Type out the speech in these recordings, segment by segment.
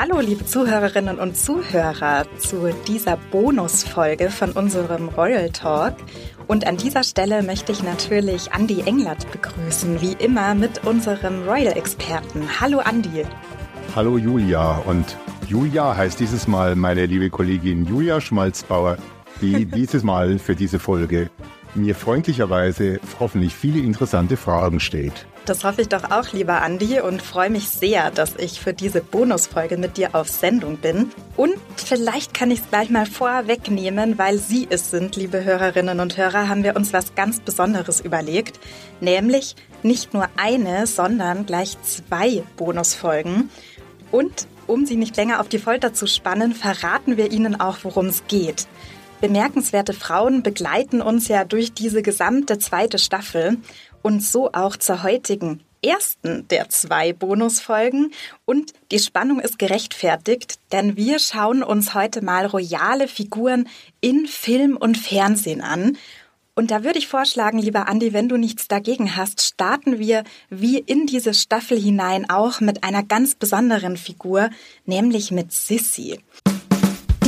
Hallo, liebe Zuhörerinnen und Zuhörer, zu dieser Bonusfolge von unserem Royal Talk. Und an dieser Stelle möchte ich natürlich Andy Englert begrüßen, wie immer mit unserem Royal-Experten. Hallo, Andy. Hallo, Julia. Und Julia heißt dieses Mal meine liebe Kollegin Julia Schmalzbauer, die dieses Mal für diese Folge mir freundlicherweise hoffentlich viele interessante Fragen stellt. Das hoffe ich doch auch, lieber Andi, und freue mich sehr, dass ich für diese Bonusfolge mit dir auf Sendung bin. Und vielleicht kann ich es gleich mal vorwegnehmen, weil Sie es sind, liebe Hörerinnen und Hörer, haben wir uns was ganz Besonderes überlegt. Nämlich nicht nur eine, sondern gleich zwei Bonusfolgen. Und um Sie nicht länger auf die Folter zu spannen, verraten wir Ihnen auch, worum es geht. Bemerkenswerte Frauen begleiten uns ja durch diese gesamte zweite Staffel und so auch zur heutigen ersten der zwei Bonusfolgen. Und die Spannung ist gerechtfertigt, denn wir schauen uns heute mal royale Figuren in Film und Fernsehen an. Und da würde ich vorschlagen, lieber Andi, wenn du nichts dagegen hast, starten wir wie in diese Staffel hinein auch mit einer ganz besonderen Figur, nämlich mit Sissy.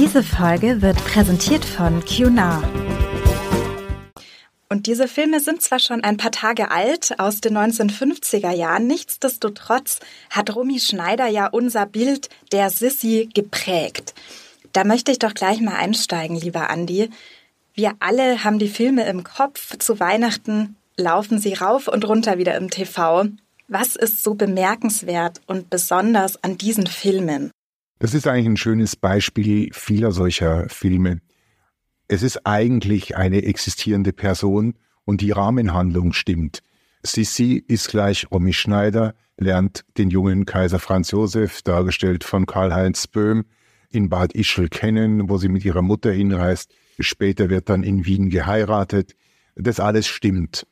Diese Folge wird präsentiert von QNAR. Und diese Filme sind zwar schon ein paar Tage alt, aus den 1950er Jahren, nichtsdestotrotz hat Romy Schneider ja unser Bild der Sissy geprägt. Da möchte ich doch gleich mal einsteigen, lieber Andi. Wir alle haben die Filme im Kopf. Zu Weihnachten laufen sie rauf und runter wieder im TV. Was ist so bemerkenswert und besonders an diesen Filmen? Das ist eigentlich ein schönes Beispiel vieler solcher Filme. Es ist eigentlich eine existierende Person und die Rahmenhandlung stimmt. Sissi ist gleich Romy Schneider, lernt den jungen Kaiser Franz Josef, dargestellt von Karl-Heinz Böhm, in Bad Ischl kennen, wo sie mit ihrer Mutter hinreist. Später wird dann in Wien geheiratet. Das alles stimmt.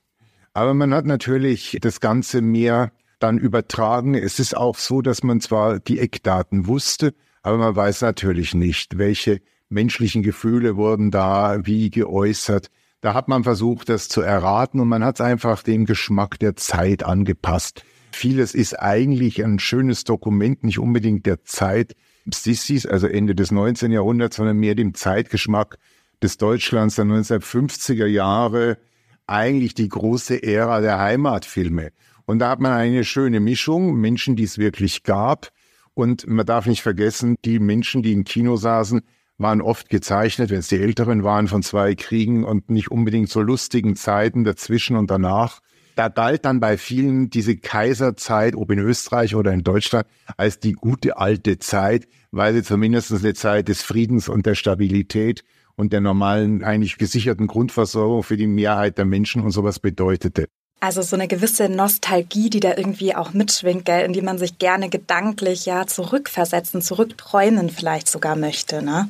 Aber man hat natürlich das Ganze mehr dann übertragen. Es ist auch so, dass man zwar die Eckdaten wusste, aber man weiß natürlich nicht, welche menschlichen Gefühle wurden da wie geäußert. Da hat man versucht, das zu erraten und man hat es einfach dem Geschmack der Zeit angepasst. Vieles ist eigentlich ein schönes Dokument, nicht unbedingt der Zeit Sissis, also Ende des 19. Jahrhunderts, sondern mehr dem Zeitgeschmack des Deutschlands der 1950er Jahre, eigentlich die große Ära der Heimatfilme. Und da hat man eine schöne Mischung, Menschen, die es wirklich gab. Und man darf nicht vergessen, die Menschen, die im Kino saßen, waren oft gezeichnet, wenn es die Älteren waren, von zwei Kriegen und nicht unbedingt so lustigen Zeiten dazwischen und danach. Da galt dann bei vielen diese Kaiserzeit, ob in Österreich oder in Deutschland, als die gute alte Zeit, weil sie zumindest eine Zeit des Friedens und der Stabilität und der normalen, eigentlich gesicherten Grundversorgung für die Mehrheit der Menschen und sowas bedeutete. Also so eine gewisse Nostalgie, die da irgendwie auch mitschwingt, gell, in die man sich gerne gedanklich ja zurückversetzen, zurückträumen vielleicht sogar möchte, ne?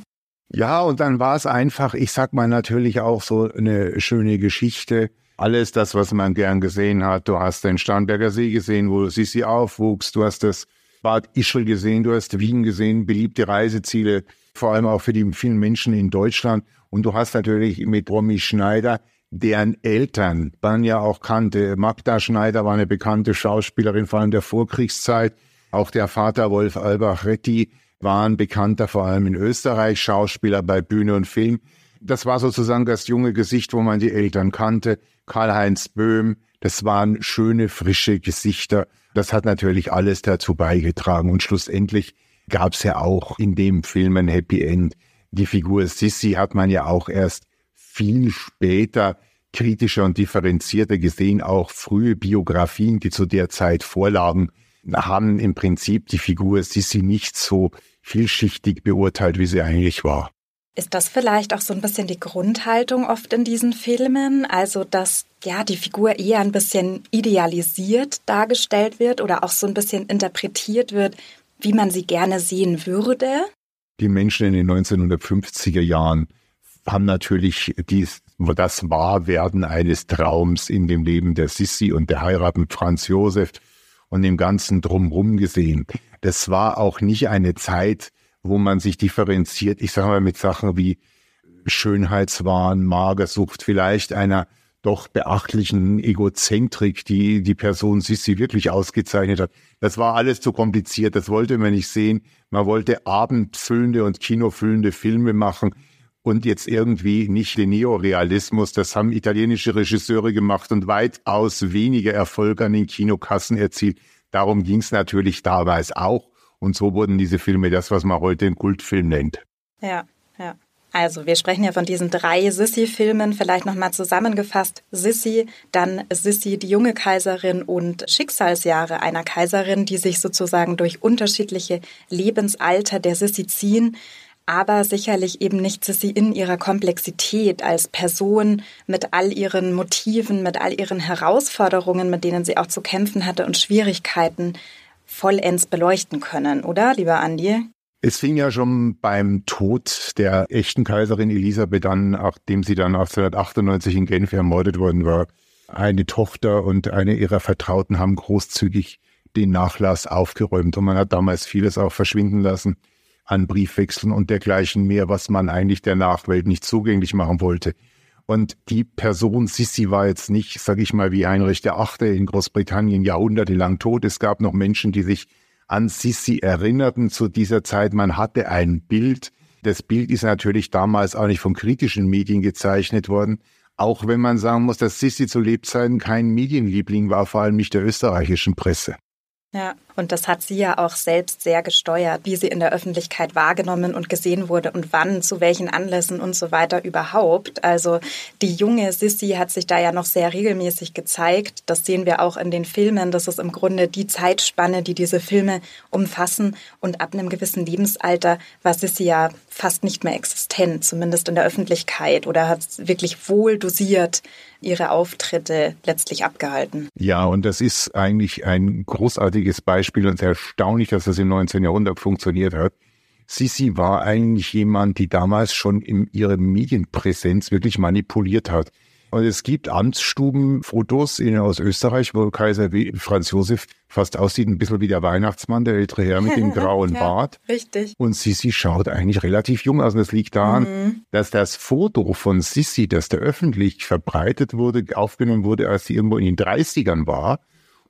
Ja, und dann war es einfach, ich sag mal natürlich auch so eine schöne Geschichte. Alles das, was man gern gesehen hat. Du hast den Starnberger See gesehen, wo Sissi aufwuchs. Du hast das Bad Ischl gesehen, du hast Wien gesehen, beliebte Reiseziele, vor allem auch für die vielen Menschen in Deutschland. Und du hast natürlich mit Romy Schneider, deren Eltern man ja auch kannte. Magda Schneider war eine bekannte Schauspielerin, vor allem der Vorkriegszeit. Auch der Vater Wolf Albach-Retti waren bekannter vor allem in Österreich, Schauspieler bei Bühne und Film. Das war sozusagen das junge Gesicht, wo man die Eltern kannte. Karl-Heinz Böhm, das waren schöne, frische Gesichter. Das hat natürlich alles dazu beigetragen. Und schlussendlich gab es ja auch in dem Film ein Happy End. Die Figur Sissy hat man ja auch erst viel später kritischer und differenzierter gesehen. Auch frühe Biografien, die zu der Zeit vorlagen, haben im Prinzip die Figur Sissi nicht so vielschichtig beurteilt, wie sie eigentlich war. Ist das vielleicht auch so ein bisschen die Grundhaltung oft in diesen Filmen? Also, dass ja die Figur eher ein bisschen idealisiert dargestellt wird oder auch so ein bisschen interpretiert wird, wie man sie gerne sehen würde? Die Menschen in den 1950er Jahren haben natürlich dies, das Wahrwerden eines Traums in dem Leben der Sissi und der Heirat mit Franz Josef und dem Ganzen drumherum gesehen. Das war auch nicht eine Zeit, wo man sich differenziert, ich sage mal mit Sachen wie Schönheitswahn, Magersucht, vielleicht einer doch beachtlichen Egozentrik, die die Person Sissi wirklich ausgezeichnet hat. Das war alles zu kompliziert, das wollte man nicht sehen. Man wollte abendfüllende und kinofüllende Filme machen und jetzt irgendwie nicht den Neorealismus. Das haben italienische Regisseure gemacht und weitaus weniger Erfolg an den Kinokassen erzielt. Darum ging es natürlich damals auch. Und so wurden diese Filme das, was man heute einen Kultfilm nennt. Ja, ja. Also, wir sprechen ja von diesen drei Sissi-Filmen, vielleicht nochmal zusammengefasst. Sissi, dann Sissi, die junge Kaiserin und Schicksalsjahre einer Kaiserin, die sich sozusagen durch unterschiedliche Lebensalter der Sissi ziehen, aber sicherlich eben nicht Sissi in ihrer Komplexität als Person mit all ihren Motiven, mit all ihren Herausforderungen, mit denen sie auch zu kämpfen hatte und Schwierigkeiten vollends beleuchten können, oder, lieber Andi? Es fing ja schon beim Tod der echten Kaiserin Elisabeth an, nachdem sie dann 1898 in Genf ermordet worden war. Eine Tochter und eine ihrer Vertrauten haben großzügig den Nachlass aufgeräumt und man hat damals vieles auch verschwinden lassen an Briefwechseln und dergleichen mehr, was man eigentlich der Nachwelt nicht zugänglich machen wollte. Und die Person Sissi war jetzt nicht, sag ich mal, wie Heinrich der Achte in Großbritannien jahrhundertelang tot. Es gab noch Menschen, die sich an Sissi erinnerten zu dieser Zeit. Man hatte ein Bild. Das Bild ist natürlich damals auch nicht von kritischen Medien gezeichnet worden. Auch wenn man sagen muss, dass Sissi zu Lebzeiten kein Medienliebling war, vor allem nicht der österreichischen Presse. Ja, und das hat sie ja auch selbst sehr gesteuert, wie sie in der Öffentlichkeit wahrgenommen und gesehen wurde und wann, zu welchen Anlässen und so weiter überhaupt. Also die junge Sissy hat sich da ja noch sehr regelmäßig gezeigt. Das sehen wir auch in den Filmen. Das ist im Grunde die Zeitspanne, die diese Filme umfassen. Und ab einem gewissen Lebensalter war Sissy ja fast nicht mehr existent, zumindest in der Öffentlichkeit, oder hat wirklich wohl dosiert ihre Auftritte letztlich abgehalten. Ja, und das ist eigentlich ein großartiges Beispiel und sehr erstaunlich, dass das im 19. Jahrhundert funktioniert hat. Sisi war eigentlich jemand, die damals schon in ihrer Medienpräsenz wirklich manipuliert hat. Und es gibt Amtsstubenfotos in, aus Österreich, wo Kaiser Franz Josef fast aussieht, ein bisschen wie der Weihnachtsmann, der ältere Herr mit dem grauen ja, Bart. Richtig. Und Sissi schaut eigentlich relativ jung aus. Und das liegt daran, mhm. dass das Foto von Sissi, das da öffentlich verbreitet wurde, aufgenommen wurde, als sie irgendwo in den 30ern war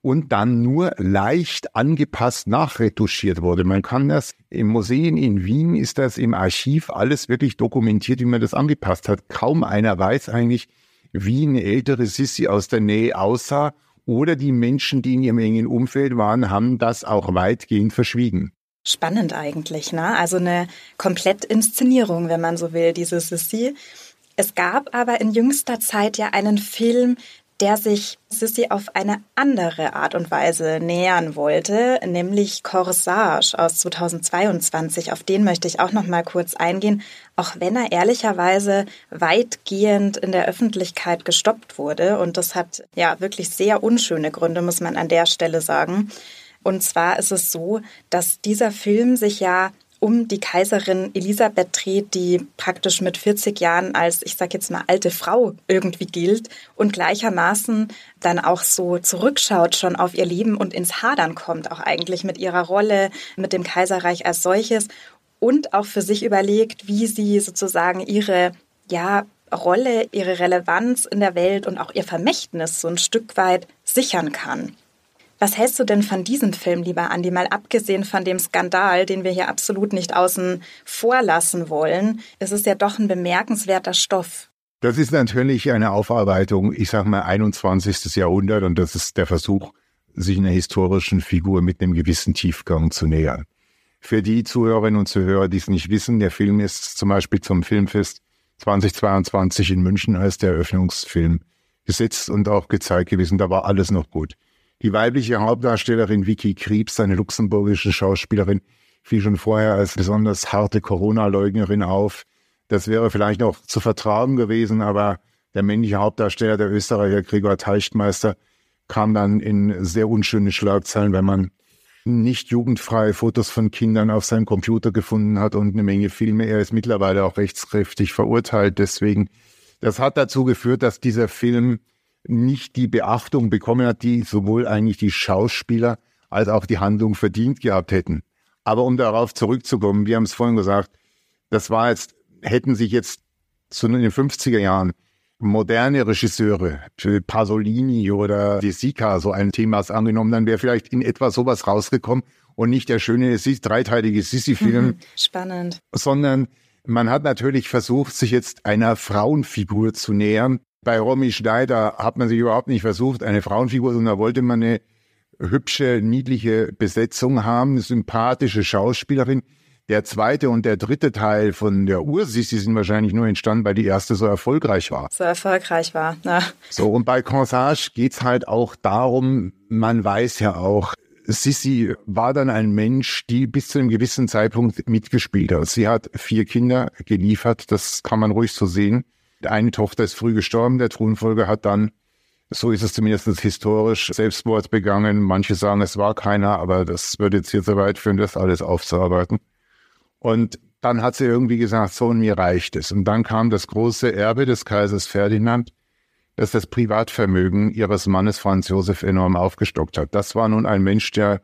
und dann nur leicht angepasst nachretuschiert wurde. Man kann das im Museum in Wien ist das im Archiv alles wirklich dokumentiert, wie man das angepasst hat. Kaum einer weiß eigentlich, wie eine ältere Sissi aus der Nähe aussah oder die Menschen, die in ihrem engen Umfeld waren, haben das auch weitgehend verschwiegen. Spannend eigentlich, ne? Also eine Komplettinszenierung, wenn man so will, diese Sissi. Es gab aber in jüngster Zeit ja einen Film, der sich Sissy auf eine andere Art und Weise nähern wollte, nämlich Corsage aus 2022. Auf den möchte ich auch noch mal kurz eingehen, auch wenn er ehrlicherweise weitgehend in der Öffentlichkeit gestoppt wurde und das hat ja wirklich sehr unschöne Gründe, muss man an der Stelle sagen. Und zwar ist es so, dass dieser Film sich ja um die Kaiserin Elisabeth dreht, die praktisch mit 40 Jahren als, ich sag jetzt mal, alte Frau irgendwie gilt und gleichermaßen dann auch so zurückschaut schon auf ihr Leben und ins Hadern kommt, auch eigentlich mit ihrer Rolle, mit dem Kaiserreich als solches und auch für sich überlegt, wie sie sozusagen ihre, ja, Rolle, ihre Relevanz in der Welt und auch ihr Vermächtnis so ein Stück weit sichern kann. Was hältst du denn von diesem Film, lieber Andi, mal abgesehen von dem Skandal, den wir hier absolut nicht außen vor lassen wollen? Es ist ja doch ein bemerkenswerter Stoff. Das ist natürlich eine Aufarbeitung, ich sage mal 21. Jahrhundert und das ist der Versuch, sich einer historischen Figur mit einem gewissen Tiefgang zu nähern. Für die Zuhörerinnen und Zuhörer, die es nicht wissen, der Film ist zum Beispiel zum Filmfest 2022 in München als der Eröffnungsfilm gesetzt und auch gezeigt gewesen. Da war alles noch gut. Die weibliche Hauptdarstellerin Vicky Kriebs, eine luxemburgische Schauspielerin, fiel schon vorher als besonders harte Corona-Leugnerin auf. Das wäre vielleicht noch zu vertragen gewesen, aber der männliche Hauptdarsteller, der Österreicher Gregor Teichtmeister, kam dann in sehr unschöne Schlagzeilen, wenn man nicht jugendfreie Fotos von Kindern auf seinem Computer gefunden hat und eine Menge Filme. Er ist mittlerweile auch rechtskräftig verurteilt. Deswegen, das hat dazu geführt, dass dieser Film nicht die Beachtung bekommen hat, die sowohl eigentlich die Schauspieler als auch die Handlung verdient gehabt hätten. Aber um darauf zurückzukommen, wir haben es vorhin gesagt, das war jetzt, hätten sich jetzt zu in den 50er Jahren moderne Regisseure, Pasolini oder De Sica so ein Thema angenommen, dann wäre vielleicht in etwa sowas rausgekommen und nicht der schöne dreiteilige Sissi-Film. Mhm, spannend. Sondern man hat natürlich versucht, sich jetzt einer Frauenfigur zu nähern. Bei Romy Schneider hat man sich überhaupt nicht versucht, eine Frauenfigur, sondern da wollte man eine hübsche, niedliche Besetzung haben, eine sympathische Schauspielerin. Der zweite und der dritte Teil von der Ursissi sind wahrscheinlich nur entstanden, weil die erste so erfolgreich war. So erfolgreich war, ja. So, und bei Corsage geht's halt auch darum, man weiß ja auch, Sissi war dann ein Mensch, die bis zu einem gewissen Zeitpunkt mitgespielt hat. Sie hat vier Kinder geliefert, das kann man ruhig so sehen. Eine Tochter ist früh gestorben, der Thronfolger hat dann, so ist es zumindest historisch, Selbstmord begangen. Manche sagen, es war keiner, aber das würde jetzt hier so weit führen, das alles aufzuarbeiten. Und dann hat sie irgendwie gesagt, so und mir reicht es. Und dann kam das große Erbe des Kaisers Ferdinand, dass das Privatvermögen ihres Mannes Franz Josef enorm aufgestockt hat. Das war nun ein Mensch, der,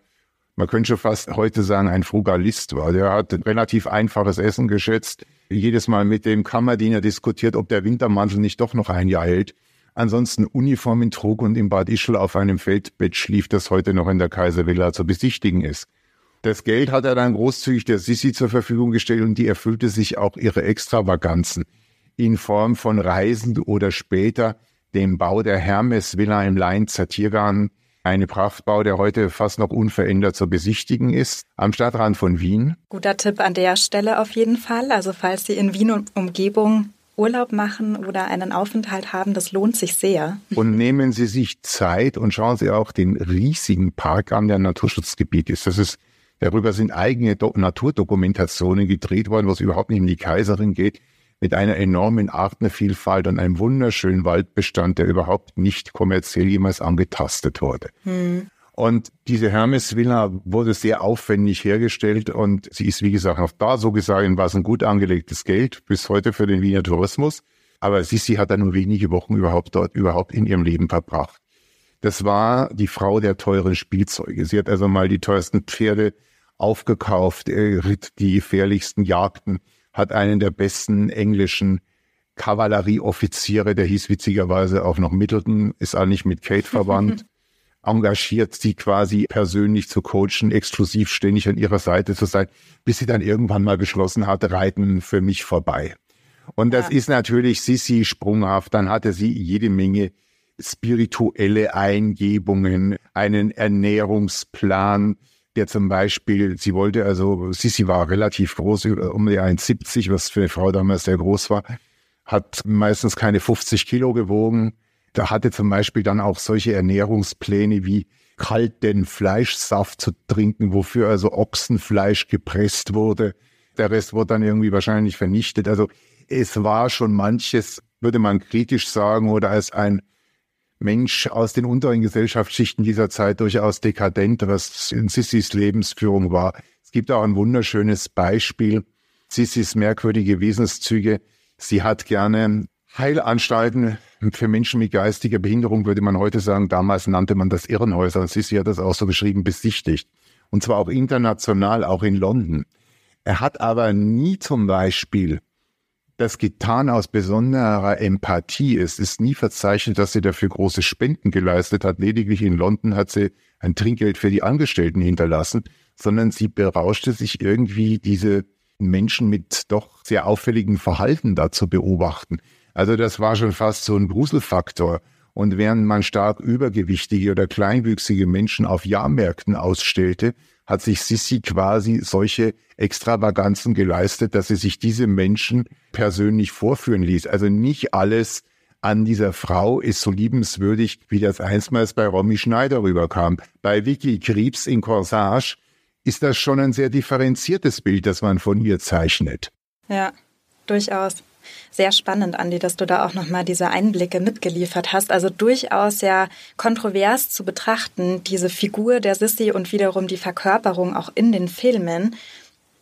man könnte schon fast heute sagen, ein Frugalist war. Der hat relativ einfaches Essen geschätzt. Jedes Mal mit dem Kammerdiener diskutiert, ob der Wintermantel nicht doch noch ein Jahr hält. Ansonsten Uniformen trug und im Bad Ischl auf einem Feldbett schlief, das heute noch in der Kaiservilla zu besichtigen ist. Das Geld hat er dann großzügig der Sissi zur Verfügung gestellt und die erfüllte sich auch ihre Extravaganzen in Form von Reisen oder später dem Bau der Hermes-Villa im Leinzer Tiergarten, eine Prachtbau, der heute fast noch unverändert zu besichtigen ist, am Stadtrand von Wien. Guter Tipp an der Stelle auf jeden Fall. Also falls Sie in Wien und Umgebung Urlaub machen oder einen Aufenthalt haben, das lohnt sich sehr. Und nehmen Sie sich Zeit und schauen Sie auch den riesigen Park an, der Naturschutzgebiet ist. Das ist, darüber sind eigene Do Naturdokumentationen gedreht worden, wo es überhaupt nicht um die Kaiserin geht mit einer enormen Artenvielfalt und einem wunderschönen Waldbestand, der überhaupt nicht kommerziell jemals angetastet wurde. Hm. Und diese Hermes-Villa wurde sehr aufwendig hergestellt und sie ist, wie gesagt, auch da so gesagt, war es ein gut angelegtes Geld bis heute für den Wiener Tourismus. Aber Sissi hat da nur wenige Wochen überhaupt dort überhaupt in ihrem Leben verbracht. Das war die Frau der teuren Spielzeuge. Sie hat also mal die teuersten Pferde aufgekauft, ritt die gefährlichsten Jagden hat einen der besten englischen Kavallerieoffiziere, der hieß witzigerweise auch noch Middleton, ist eigentlich mit Kate verwandt, engagiert sie quasi persönlich zu coachen, exklusiv ständig an ihrer Seite zu sein, bis sie dann irgendwann mal beschlossen hatte, reiten für mich vorbei. Und das ja. ist natürlich Sissi sprunghaft. Dann hatte sie jede Menge spirituelle Eingebungen, einen Ernährungsplan, der zum Beispiel, sie wollte also, Sissi war relativ groß, um die 1,70, was für eine Frau damals sehr groß war, hat meistens keine 50 Kilo gewogen. Da hatte zum Beispiel dann auch solche Ernährungspläne wie kalten Fleischsaft zu trinken, wofür also Ochsenfleisch gepresst wurde. Der Rest wurde dann irgendwie wahrscheinlich vernichtet. Also es war schon manches, würde man kritisch sagen, oder als ein Mensch aus den unteren Gesellschaftsschichten dieser Zeit durchaus dekadent, was in Sissis Lebensführung war. Es gibt auch ein wunderschönes Beispiel. Sissis merkwürdige Wesenszüge. Sie hat gerne Heilanstalten für Menschen mit geistiger Behinderung, würde man heute sagen. Damals nannte man das Irrenhäuser. Sissi hat das auch so beschrieben, besichtigt. Und zwar auch international, auch in London. Er hat aber nie zum Beispiel das getan aus besonderer Empathie ist, ist nie verzeichnet, dass sie dafür große Spenden geleistet hat. Lediglich in London hat sie ein Trinkgeld für die Angestellten hinterlassen, sondern sie berauschte sich irgendwie diese Menschen mit doch sehr auffälligen Verhalten da zu beobachten. Also das war schon fast so ein Gruselfaktor. Und während man stark übergewichtige oder kleinwüchsige Menschen auf Jahrmärkten ausstellte, hat sich Sissi quasi solche Extravaganzen geleistet, dass sie sich diese Menschen persönlich vorführen ließ. Also nicht alles an dieser Frau ist so liebenswürdig, wie das einstmals bei Romy Schneider rüberkam. Bei Vicky Krebs in Corsage ist das schon ein sehr differenziertes Bild, das man von ihr zeichnet. Ja, durchaus sehr spannend, Andi, dass du da auch nochmal diese Einblicke mitgeliefert hast. Also durchaus sehr kontrovers zu betrachten, diese Figur der Sissy und wiederum die Verkörperung auch in den Filmen.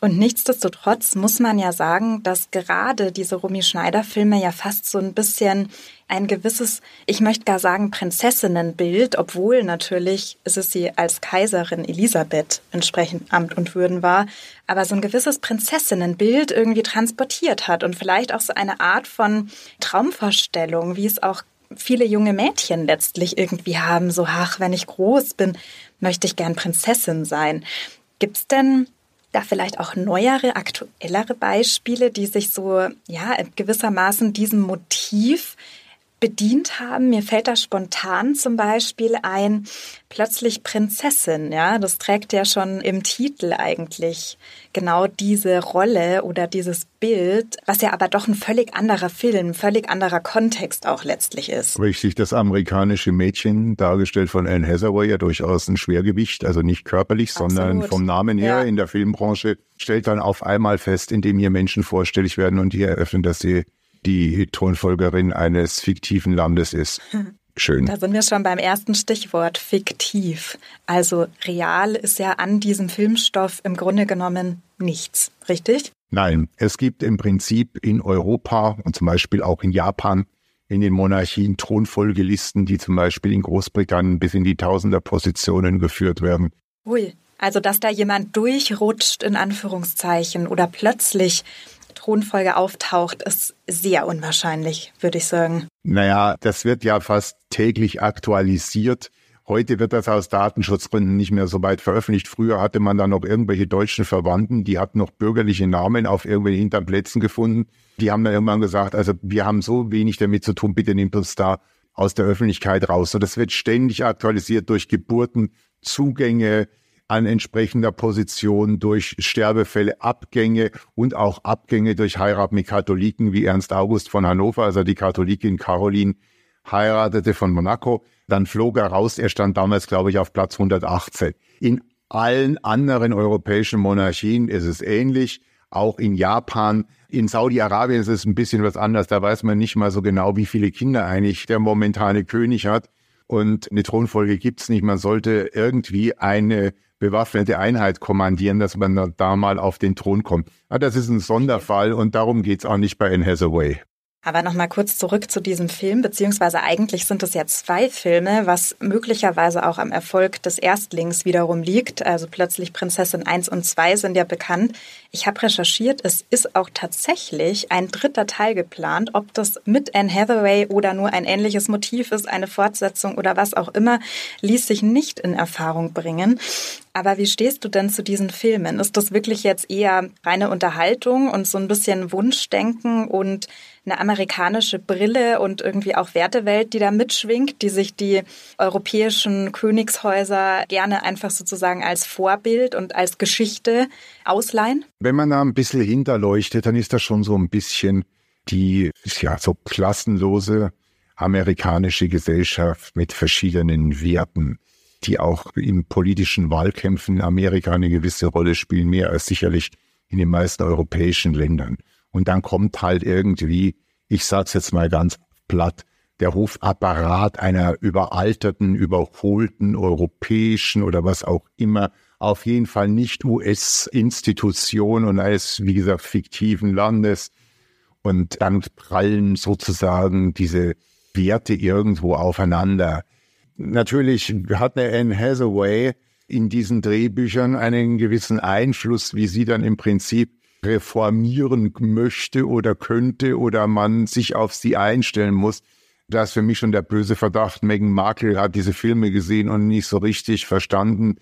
Und nichtsdestotrotz muss man ja sagen, dass gerade diese Romy Schneider-Filme ja fast so ein bisschen ein gewisses, ich möchte gar sagen, Prinzessinnenbild, obwohl natürlich ist es sie als Kaiserin Elisabeth entsprechend Amt und Würden war, aber so ein gewisses Prinzessinnenbild irgendwie transportiert hat und vielleicht auch so eine Art von Traumvorstellung, wie es auch viele junge Mädchen letztlich irgendwie haben, so, ach, wenn ich groß bin, möchte ich gern Prinzessin sein. Gibt's denn da vielleicht auch neuere, aktuellere Beispiele, die sich so, ja, gewissermaßen diesem Motiv bedient haben. Mir fällt da spontan zum Beispiel ein, plötzlich Prinzessin, ja, das trägt ja schon im Titel eigentlich genau diese Rolle oder dieses Bild, was ja aber doch ein völlig anderer Film, völlig anderer Kontext auch letztlich ist. Richtig, das amerikanische Mädchen, dargestellt von Anne Hathaway, ja durchaus ein Schwergewicht, also nicht körperlich, Absolut. sondern vom Namen her ja. in der Filmbranche, stellt dann auf einmal fest, indem hier Menschen vorstellig werden und hier eröffnen, dass sie die Thronfolgerin eines fiktiven Landes ist. Schön. Da sind wir schon beim ersten Stichwort, fiktiv. Also real ist ja an diesem Filmstoff im Grunde genommen nichts, richtig? Nein, es gibt im Prinzip in Europa und zum Beispiel auch in Japan in den Monarchien Thronfolgelisten, die zum Beispiel in Großbritannien bis in die Tausenderpositionen geführt werden. Ui, also dass da jemand durchrutscht in Anführungszeichen oder plötzlich Thronfolge auftaucht, ist sehr unwahrscheinlich, würde ich sagen. Naja, das wird ja fast täglich aktualisiert. Heute wird das aus Datenschutzgründen nicht mehr so weit veröffentlicht. Früher hatte man da noch irgendwelche deutschen Verwandten, die hatten noch bürgerliche Namen auf irgendwelchen Hinterplätzen gefunden. Die haben dann irgendwann gesagt, also wir haben so wenig damit zu tun, bitte nehmt uns da aus der Öffentlichkeit raus. Und das wird ständig aktualisiert durch Geburten, Zugänge, an entsprechender Position durch Sterbefälle, Abgänge und auch Abgänge durch Heirat mit Katholiken wie Ernst August von Hannover, also die Katholikin Caroline heiratete von Monaco. Dann flog er raus. Er stand damals, glaube ich, auf Platz 118. In allen anderen europäischen Monarchien ist es ähnlich. Auch in Japan, in Saudi-Arabien ist es ein bisschen was anders. Da weiß man nicht mal so genau, wie viele Kinder eigentlich der momentane König hat. Und eine Thronfolge gibt's nicht. Man sollte irgendwie eine bewaffnete Einheit kommandieren, dass man da mal auf den Thron kommt. Aber ah, das ist ein Sonderfall und darum geht's auch nicht bei Anne Hathaway. Aber nochmal kurz zurück zu diesem Film, beziehungsweise eigentlich sind es ja zwei Filme, was möglicherweise auch am Erfolg des Erstlings wiederum liegt. Also plötzlich Prinzessin 1 und 2 sind ja bekannt. Ich habe recherchiert, es ist auch tatsächlich ein dritter Teil geplant. Ob das mit Anne Hathaway oder nur ein ähnliches Motiv ist, eine Fortsetzung oder was auch immer, ließ sich nicht in Erfahrung bringen. Aber wie stehst du denn zu diesen Filmen? Ist das wirklich jetzt eher reine Unterhaltung und so ein bisschen Wunschdenken und eine amerikanische Brille und irgendwie auch Wertewelt, die da mitschwingt, die sich die europäischen Königshäuser gerne einfach sozusagen als Vorbild und als Geschichte ausleihen? Wenn man da ein bisschen hinterleuchtet, dann ist das schon so ein bisschen die, ja, so klassenlose amerikanische Gesellschaft mit verschiedenen Werten, die auch in politischen Wahlkämpfen in Amerika eine gewisse Rolle spielen, mehr als sicherlich in den meisten europäischen Ländern. Und dann kommt halt irgendwie, ich sag's jetzt mal ganz platt, der Hofapparat einer überalterten, überholten europäischen oder was auch immer, auf jeden Fall nicht US-Institution und eines, wie gesagt, fiktiven Landes. Und dann prallen sozusagen diese Werte irgendwo aufeinander. Natürlich hat eine Anne Hathaway in diesen Drehbüchern einen gewissen Einfluss, wie sie dann im Prinzip reformieren möchte oder könnte oder man sich auf sie einstellen muss. Da ist für mich schon der böse Verdacht, Meghan Markle hat diese Filme gesehen und nicht so richtig verstanden,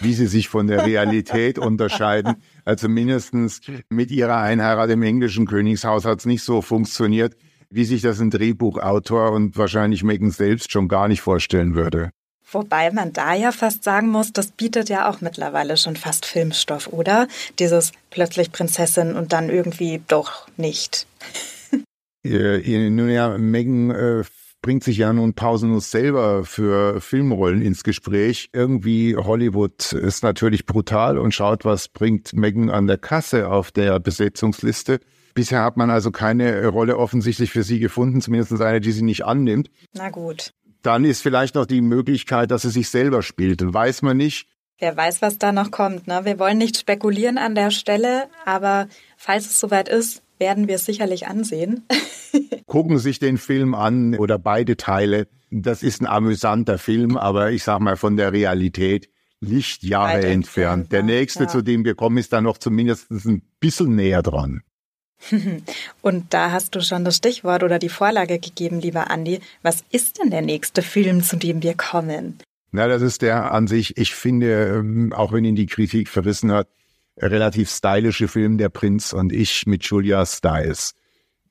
wie sie sich von der Realität unterscheiden. Also mindestens mit ihrer Einheirat im englischen Königshaus hat es nicht so funktioniert, wie sich das ein Drehbuchautor und wahrscheinlich Megan selbst schon gar nicht vorstellen würde. Wobei man da ja fast sagen muss, das bietet ja auch mittlerweile schon fast Filmstoff, oder? Dieses plötzlich Prinzessin und dann irgendwie doch nicht. Äh, nun ja, Megan äh, bringt sich ja nun pausenlos selber für Filmrollen ins Gespräch. Irgendwie Hollywood ist natürlich brutal und schaut, was bringt Megan an der Kasse auf der Besetzungsliste. Bisher hat man also keine Rolle offensichtlich für sie gefunden, zumindest eine, die sie nicht annimmt. Na gut. Dann ist vielleicht noch die Möglichkeit, dass sie sich selber spielt. Weiß man nicht. Wer weiß, was da noch kommt. Ne? Wir wollen nicht spekulieren an der Stelle, aber falls es soweit ist, werden wir es sicherlich ansehen. Gucken sich den Film an oder beide Teile. Das ist ein amüsanter Film, aber ich sag mal von der Realität Lichtjahre Weit entfernt. Der nächste, ja. zu dem wir kommen, ist da noch zumindest ein bisschen näher dran. Und da hast du schon das Stichwort oder die Vorlage gegeben, lieber Andi. Was ist denn der nächste Film, zu dem wir kommen? Na, das ist der an sich, ich finde, ähm, auch wenn ihn die Kritik verrissen hat, relativ stylische Film Der Prinz und ich mit Julia Stiles.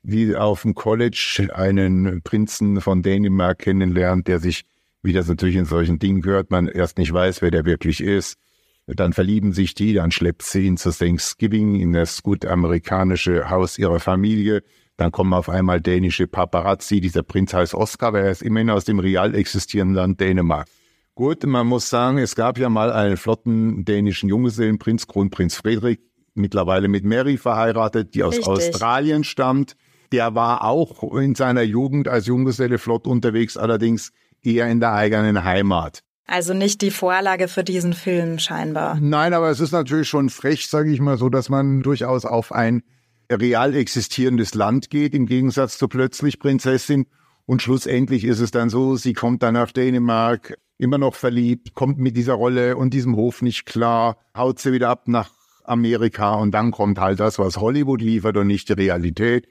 Wie auf dem College einen Prinzen von Dänemark kennenlernt, der sich, wie das natürlich in solchen Dingen gehört, man erst nicht weiß, wer der wirklich ist. Dann verlieben sich die, dann schleppt sie ihn zu Thanksgiving in das gut amerikanische Haus ihrer Familie. Dann kommen auf einmal dänische Paparazzi. Dieser Prinz heißt Oscar, aber er ist immerhin aus dem real existierenden Land Dänemark. Gut, man muss sagen, es gab ja mal einen flotten dänischen Junggesellenprinz, Kronprinz Friedrich, mittlerweile mit Mary verheiratet, die aus Richtig. Australien stammt. Der war auch in seiner Jugend als Junggeselle flott unterwegs, allerdings eher in der eigenen Heimat. Also nicht die Vorlage für diesen Film scheinbar. Nein, aber es ist natürlich schon frech, sage ich mal so, dass man durchaus auf ein real existierendes Land geht, im Gegensatz zur plötzlich Prinzessin. Und schlussendlich ist es dann so, sie kommt dann nach Dänemark, immer noch verliebt, kommt mit dieser Rolle und diesem Hof nicht klar, haut sie wieder ab nach Amerika und dann kommt halt das, was Hollywood liefert und nicht die Realität.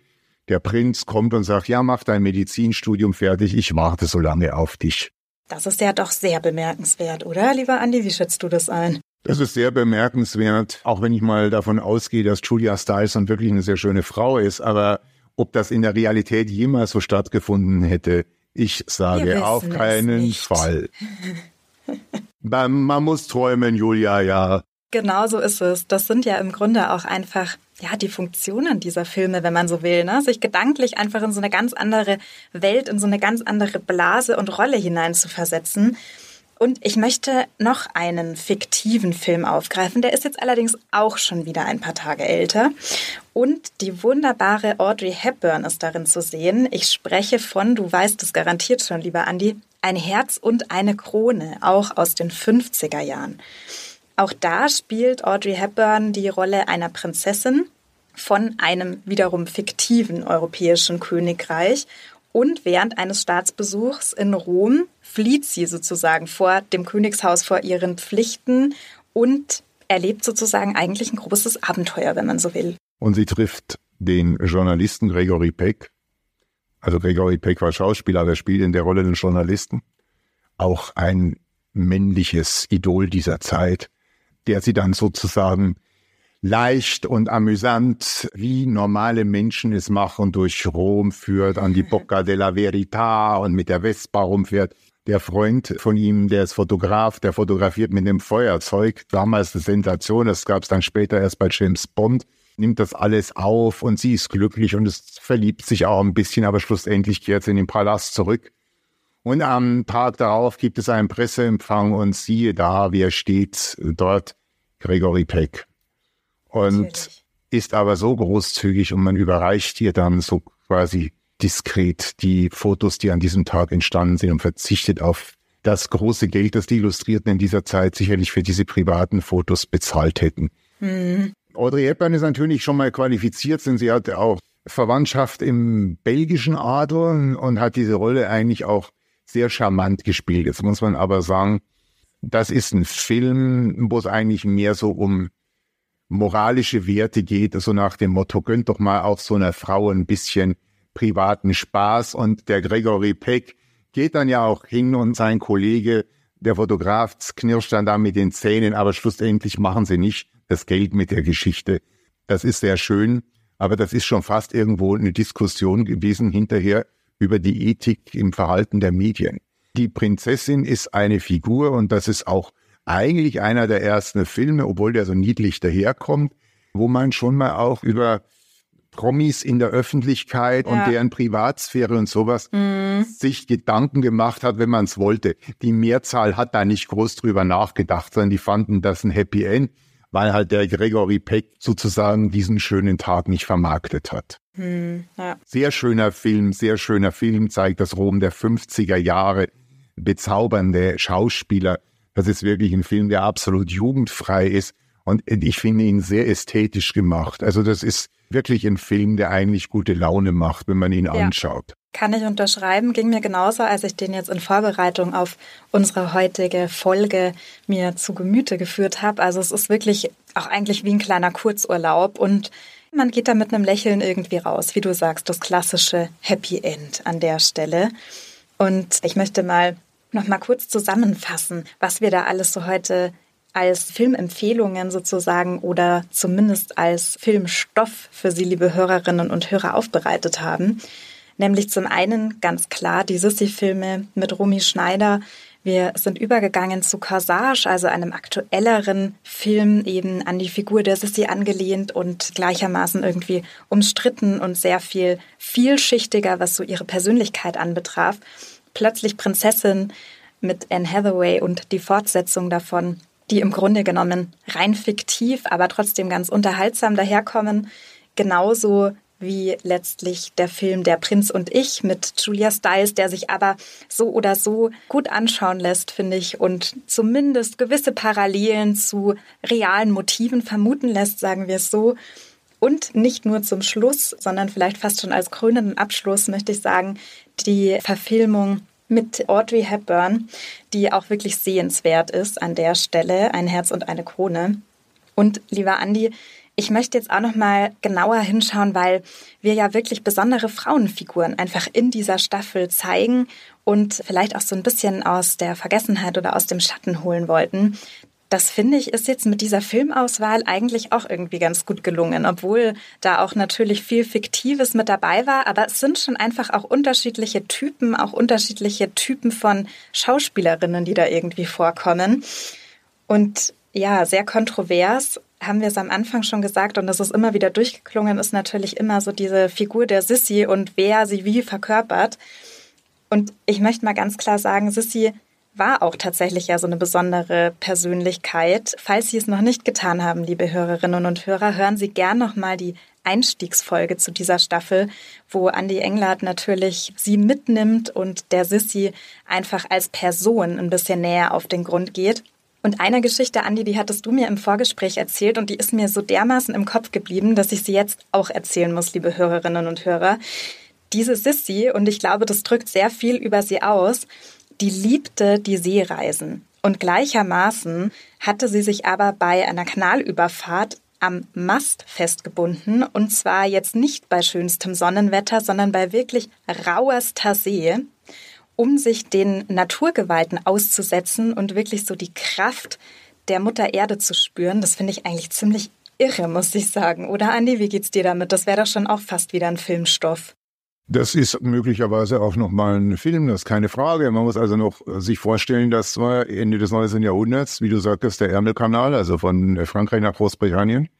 Der Prinz kommt und sagt, ja, mach dein Medizinstudium fertig, ich warte so lange auf dich. Das ist ja doch sehr bemerkenswert, oder, lieber Andi? Wie schätzt du das ein? Das ist sehr bemerkenswert, auch wenn ich mal davon ausgehe, dass Julia Stiles wirklich eine sehr schöne Frau ist, aber ob das in der Realität jemals so stattgefunden hätte, ich sage auf keinen Fall. Man muss träumen, Julia, ja. Genau so ist es. Das sind ja im Grunde auch einfach ja die Funktionen dieser Filme, wenn man so will, ne? sich gedanklich einfach in so eine ganz andere Welt, in so eine ganz andere Blase und Rolle hinein zu versetzen. Und ich möchte noch einen fiktiven Film aufgreifen. Der ist jetzt allerdings auch schon wieder ein paar Tage älter. Und die wunderbare Audrey Hepburn ist darin zu sehen. Ich spreche von, du weißt es garantiert schon, lieber Andi, ein Herz und eine Krone, auch aus den 50er Jahren. Auch da spielt Audrey Hepburn die Rolle einer Prinzessin von einem wiederum fiktiven europäischen Königreich und während eines Staatsbesuchs in Rom flieht sie sozusagen vor dem Königshaus, vor ihren Pflichten und erlebt sozusagen eigentlich ein großes Abenteuer, wenn man so will. Und sie trifft den Journalisten Gregory Peck. Also Gregory Peck war Schauspieler, aber er spielt in der Rolle den Journalisten. Auch ein männliches Idol dieser Zeit, der sie dann sozusagen leicht und amüsant, wie normale Menschen es machen, durch Rom führt, an die Bocca della Verità und mit der Vespa rumfährt. Der Freund von ihm, der ist Fotograf, der fotografiert mit dem Feuerzeug. Damals eine Sensation, das gab es dann später erst bei James Bond. Nimmt das alles auf und sie ist glücklich und es verliebt sich auch ein bisschen, aber schlussendlich kehrt sie in den Palast zurück. Und am Tag darauf gibt es einen Presseempfang und siehe da, wer steht dort? Gregory Peck und Natürlich. ist aber so großzügig und man überreicht ihr dann so quasi diskret die Fotos, die an diesem Tag entstanden sind und verzichtet auf das große Geld, das die Illustrierten in dieser Zeit sicherlich für diese privaten Fotos bezahlt hätten. Mhm. Audrey Hepburn ist natürlich schon mal qualifiziert, denn sie hat auch Verwandtschaft im belgischen Adel und hat diese Rolle eigentlich auch sehr charmant gespielt. Jetzt muss man aber sagen, das ist ein Film, wo es eigentlich mehr so um moralische Werte geht, so nach dem Motto, gönnt doch mal auch so einer Frau ein bisschen privaten Spaß. Und der Gregory Peck geht dann ja auch hin und sein Kollege, der Fotograf, knirscht dann da mit den Zähnen, aber schlussendlich machen sie nicht das Geld mit der Geschichte. Das ist sehr schön, aber das ist schon fast irgendwo eine Diskussion gewesen hinterher über die Ethik im Verhalten der Medien. Die Prinzessin ist eine Figur und das ist auch eigentlich einer der ersten Filme, obwohl der so niedlich daherkommt, wo man schon mal auch über Promis in der Öffentlichkeit ja. und deren Privatsphäre und sowas mhm. sich Gedanken gemacht hat, wenn man es wollte. Die Mehrzahl hat da nicht groß drüber nachgedacht, sondern die fanden das ein Happy End, weil halt der Gregory Peck sozusagen diesen schönen Tag nicht vermarktet hat. Mhm. Ja. Sehr schöner Film, sehr schöner Film, zeigt das Rom der 50er Jahre, bezaubernde Schauspieler, Das ist wirklich ein Film, der absolut jugendfrei ist und ich finde ihn sehr ästhetisch gemacht. Also das ist wirklich ein Film, der eigentlich gute Laune macht, wenn man ihn ja. anschaut. Kann ich unterschreiben, ging mir genauso, als ich den jetzt in Vorbereitung auf unsere heutige Folge mir zu Gemüte geführt habe. Also es ist wirklich auch eigentlich wie ein kleiner Kurzurlaub und man geht da mit einem Lächeln irgendwie raus, wie du sagst, das klassische Happy End an der Stelle. Und ich möchte mal noch mal kurz zusammenfassen, was wir da alles so heute als Filmempfehlungen sozusagen oder zumindest als Filmstoff für Sie, liebe Hörerinnen und Hörer, aufbereitet haben. Nämlich zum einen ganz klar die Sissi-Filme mit Romy Schneider. Wir sind übergegangen zu Corsage, also einem aktuelleren Film eben an die Figur der Sissi angelehnt und gleichermaßen irgendwie umstritten und sehr viel vielschichtiger, was so ihre Persönlichkeit anbetraf. Plötzlich Prinzessin mit Anne Hathaway und die Fortsetzung davon die im Grunde genommen rein fiktiv, aber trotzdem ganz unterhaltsam daherkommen. Genauso wie letztlich der Film Der Prinz und ich mit Julia Stiles, der sich aber so oder so gut anschauen lässt, finde ich, und zumindest gewisse Parallelen zu realen Motiven vermuten lässt, sagen wir es so. Und nicht nur zum Schluss, sondern vielleicht fast schon als krönenden Abschluss möchte ich sagen, die Verfilmung mit Audrey Hepburn, die auch wirklich sehenswert ist an der Stelle, ein Herz und eine Krone. Und lieber Andi, ich möchte jetzt auch noch mal genauer hinschauen, weil wir ja wirklich besondere Frauenfiguren einfach in dieser Staffel zeigen und vielleicht auch so ein bisschen aus der Vergessenheit oder aus dem Schatten holen wollten. Das finde ich ist jetzt mit dieser Filmauswahl eigentlich auch irgendwie ganz gut gelungen, obwohl da auch natürlich viel Fiktives mit dabei war. Aber es sind schon einfach auch unterschiedliche Typen, auch unterschiedliche Typen von Schauspielerinnen, die da irgendwie vorkommen. Und ja, sehr kontrovers haben wir es am Anfang schon gesagt und das ist immer wieder durchgeklungen, ist natürlich immer so diese Figur der Sissy und wer sie wie verkörpert. Und ich möchte mal ganz klar sagen, Sissy war auch tatsächlich ja so eine besondere Persönlichkeit. Falls Sie es noch nicht getan haben, liebe Hörerinnen und Hörer, hören Sie gern noch mal die Einstiegsfolge zu dieser Staffel, wo Andy Englert natürlich sie mitnimmt und der Sissy einfach als Person ein bisschen näher auf den Grund geht. Und eine Geschichte, Andi, die hattest du mir im Vorgespräch erzählt und die ist mir so dermaßen im Kopf geblieben, dass ich sie jetzt auch erzählen muss, liebe Hörerinnen und Hörer. Diese Sissy, und ich glaube, das drückt sehr viel über sie aus, die liebte die Seereisen. Und gleichermaßen hatte sie sich aber bei einer Kanalüberfahrt am Mast festgebunden und zwar jetzt nicht bei schönstem Sonnenwetter, sondern bei wirklich rauerster See, um sich den Naturgewalten auszusetzen und wirklich so die Kraft der Mutter Erde zu spüren. Das finde ich eigentlich ziemlich irre, muss ich sagen. Oder Andi, wie geht's dir damit? Das wäre doch schon auch fast wieder ein Filmstoff. Das ist möglicherweise auch nochmal ein Film, das ist keine Frage. Man muss also noch sich vorstellen, dass war Ende des 19. Jahrhunderts, wie du sagtest, der Ärmelkanal, also von Frankreich nach Großbritannien.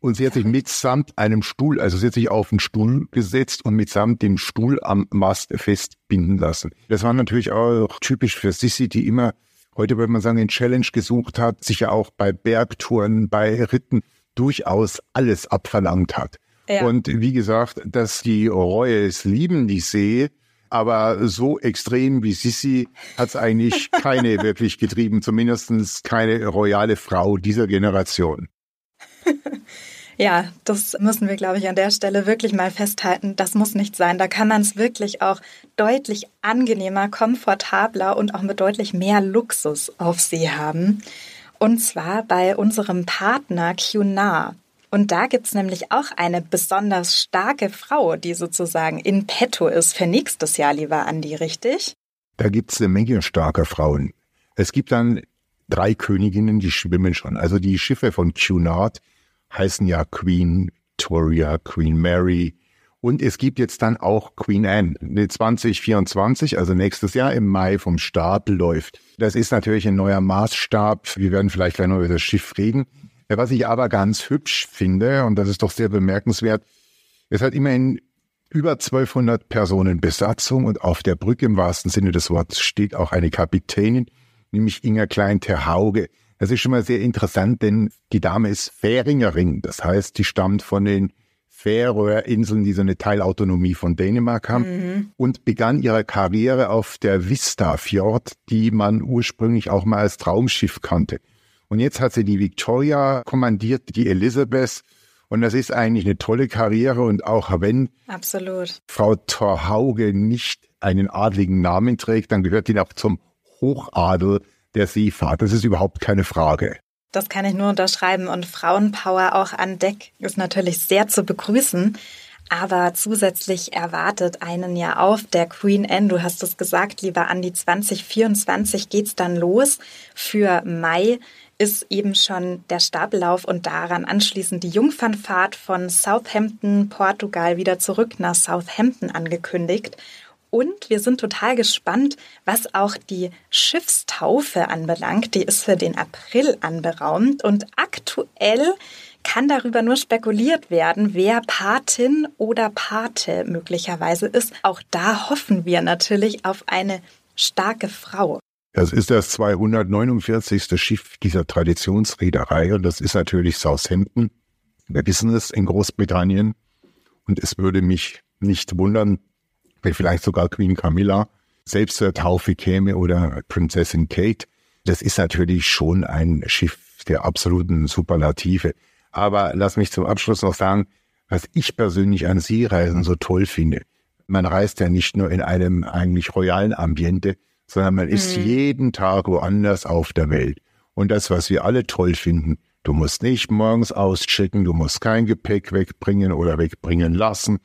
Und sie hat sich mitsamt einem Stuhl, also sie hat sich auf den Stuhl gesetzt und mitsamt dem Stuhl am Mast festbinden lassen. Das war natürlich auch typisch für Sissi, die immer, heute würde man sagen, eine Challenge gesucht hat, sich ja auch bei Bergtouren, bei Ritten durchaus alles abverlangt hat. Ja. Und wie gesagt, dass die es lieben, die See, aber so extrem wie Sissi hat es eigentlich keine wirklich getrieben, zumindest keine royale Frau dieser Generation. Ja, das müssen wir, glaube ich, an der Stelle wirklich mal festhalten. Das muss nicht sein. Da kann man es wirklich auch deutlich angenehmer, komfortabler und auch mit deutlich mehr Luxus auf See haben. Und zwar bei unserem Partner QNAR. Und da gibt's nämlich auch eine besonders starke Frau, die sozusagen in petto ist für nächstes Jahr, lieber Andi, richtig? Da gibt's eine Menge starker Frauen. Es gibt dann drei Königinnen, die schwimmen schon. Also die Schiffe von Cunard heißen ja Queen Victoria, Queen Mary. Und es gibt jetzt dann auch Queen Anne, 2024, also nächstes Jahr im Mai vom Start läuft. Das ist natürlich ein neuer Maßstab. Wir werden vielleicht gleich noch über das Schiff reden. Was ich aber ganz hübsch finde, und das ist doch sehr bemerkenswert, es hat immerhin über 1200 Personen Besatzung und auf der Brücke im wahrsten Sinne des Wortes steht auch eine Kapitänin, nämlich Inga Klein-Terhauge. Das ist schon mal sehr interessant, denn die Dame ist Färingerin, das heißt, die stammt von den Färöerinseln, die so eine Teilautonomie von Dänemark haben, mhm. und begann ihre Karriere auf der Vista Fjord, die man ursprünglich auch mal als Traumschiff kannte. Und jetzt hat sie die Victoria kommandiert, die Elizabeth. Und das ist eigentlich eine tolle Karriere. Und auch wenn Absolut. Frau Torhauge nicht einen adligen Namen trägt, dann gehört die noch zum Hochadel der Seefahrt. Das ist überhaupt keine Frage. Das kann ich nur unterschreiben. Und Frauenpower auch an Deck ist natürlich sehr zu begrüßen. Aber zusätzlich erwartet einen ja auf der Queen Anne, du hast es gesagt, lieber Andi, 2024 geht's dann los. Für Mai ist eben schon der Stapellauf und daran anschließend die Jungfernfahrt von Southampton, Portugal wieder zurück nach Southampton angekündigt. Und wir sind total gespannt, was auch die Schiffstaufe anbelangt. Die ist für den April anberaumt. Und aktuell kann darüber nur spekuliert werden, wer Patin oder Pate möglicherweise ist. Auch da hoffen wir natürlich auf eine starke Frau. Das ist das 249. Schiff dieser Traditionsreederei und das ist natürlich Southampton. Wir wissen es in Großbritannien und es würde mich nicht wundern, wenn vielleicht sogar Queen Camilla selbst zur Taufe käme oder Prinzessin Kate. Das ist natürlich schon ein Schiff der absoluten Superlative. Aber lass mich zum Abschluss noch sagen, was ich persönlich an Seereisen so toll finde. Man reist ja nicht nur in einem eigentlich royalen Ambiente, sondern man ist mhm. jeden Tag woanders auf der Welt. Und das, was wir alle toll finden, du musst nicht morgens auschecken, du musst kein Gepäck wegbringen oder wegbringen lassen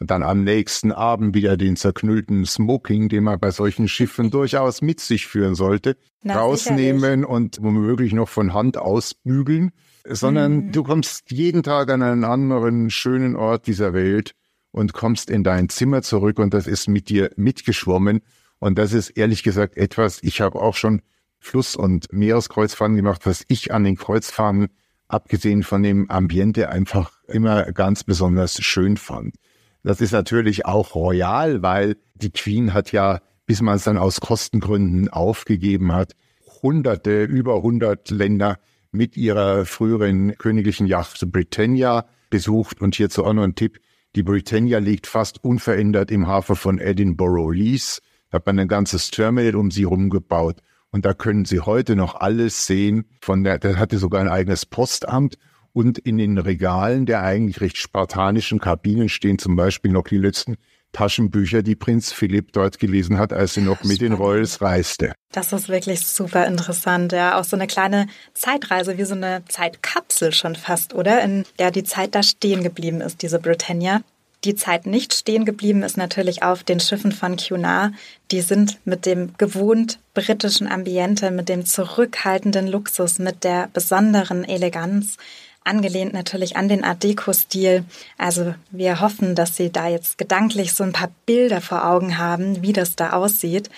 und dann am nächsten Abend wieder den zerknüllten Smoking, den man bei solchen Schiffen durchaus mit sich führen sollte, Na, rausnehmen sicherlich. und womöglich noch von Hand ausbügeln, sondern mhm. du kommst jeden Tag an einen anderen schönen Ort dieser Welt und kommst in dein Zimmer zurück und das ist mit dir mitgeschwommen. Und das ist ehrlich gesagt etwas, ich habe auch schon Fluss- und Meereskreuzfahrten gemacht, was ich an den Kreuzfahrten, abgesehen von dem Ambiente, einfach immer ganz besonders schön fand. Das ist natürlich auch royal, weil die Queen hat ja, bis man es dann aus Kostengründen aufgegeben hat, hunderte, über hundert Länder mit ihrer früheren königlichen Yacht Britannia besucht. Und hierzu auch noch ein Tipp. Die Britannia liegt fast unverändert im Hafen von Edinburgh Lees. Da hat man ein ganzes Terminal um sie rumgebaut. Und da können Sie heute noch alles sehen. Von der, der hatte sogar ein eigenes Postamt und in den Regalen der eigentlich recht spartanischen Kabinen stehen zum Beispiel noch die letzten Taschenbücher, die Prinz Philipp dort gelesen hat, als er noch mit den Royals reiste. Das ist wirklich super interessant, ja. Auch so eine kleine Zeitreise, wie so eine Zeitkapsel schon fast, oder? In der die Zeit da stehen geblieben ist, diese Britannia. Die Zeit nicht stehen geblieben ist natürlich auf den Schiffen von Cunard. Die sind mit dem gewohnt britischen Ambiente, mit dem zurückhaltenden Luxus, mit der besonderen Eleganz angelehnt natürlich an den Art Deco-Stil. Also wir hoffen, dass Sie da jetzt gedanklich so ein paar Bilder vor Augen haben, wie das da aussieht.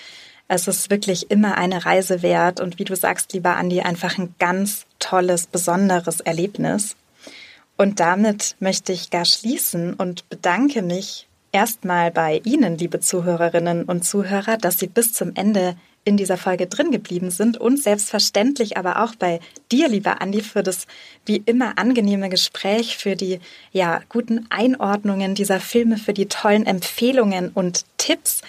Es ist wirklich immer eine Reise wert und wie du sagst, lieber Andi, einfach ein ganz tolles, besonderes Erlebnis. Und damit möchte ich gar schließen und bedanke mich erstmal bei Ihnen, liebe Zuhörerinnen und Zuhörer, dass Sie bis zum Ende in dieser Folge drin geblieben sind und selbstverständlich aber auch bei dir, lieber Andi, für das wie immer angenehme Gespräch, für die ja guten Einordnungen dieser Filme, für die tollen Empfehlungen und Tipps.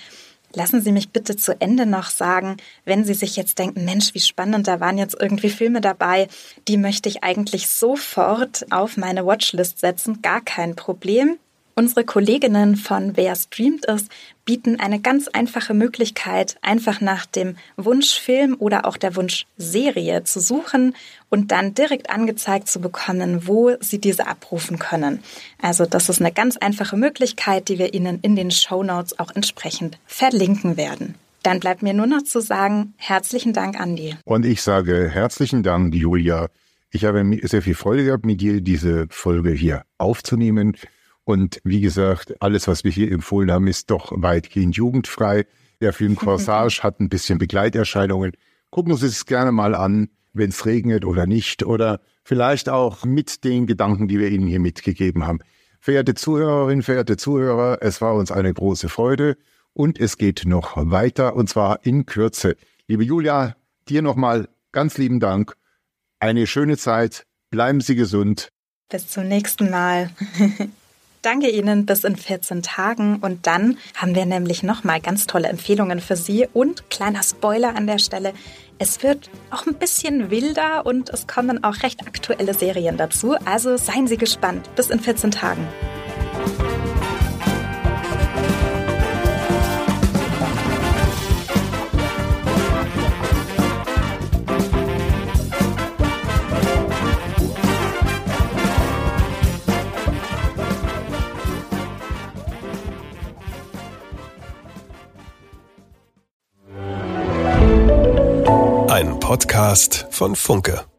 Lassen Sie mich bitte zu Ende noch sagen, wenn Sie sich jetzt denken, Mensch, wie spannend, da waren jetzt irgendwie Filme dabei, die möchte ich eigentlich sofort auf meine Watchlist setzen, gar kein Problem. Unsere Kolleginnen von Wer streamt es bieten eine ganz einfache Möglichkeit, einfach nach dem Wunschfilm oder auch der Wunschserie zu suchen und dann direkt angezeigt zu bekommen, wo Sie diese abrufen können. Also das ist eine ganz einfache Möglichkeit, die wir Ihnen in den Show Notes auch entsprechend verlinken werden. Dann bleibt mir nur noch zu sagen, herzlichen Dank, Andi. Und ich sage herzlichen Dank, Julia. Ich habe sehr viel Freude gehabt, mit dir diese Folge hier aufzunehmen. Und wie gesagt, alles, was wir hier empfohlen haben, ist doch weitgehend jugendfrei. Der Film Corsage hat ein bisschen Begleiterscheinungen. Gucken Sie es gerne mal an, wenn es regnet oder nicht. Oder vielleicht auch mit den Gedanken, die wir Ihnen hier mitgegeben haben. Verehrte Zuhörerinnen, verehrte Zuhörer, es war uns eine große Freude und es geht noch weiter und zwar in Kürze. Liebe Julia, dir nochmal ganz lieben Dank. Eine schöne Zeit. Bleiben Sie gesund. Bis zum nächsten Mal. danke Ihnen bis in 14 Tagen und dann haben wir nämlich nochmal ganz tolle Empfehlungen für Sie und kleiner Spoiler an der Stelle. Es wird auch ein bisschen wilder und es kommen auch recht aktuelle Serien dazu. Also seien Sie gespannt. Bis in 14 Tagen. Podcast von Funke.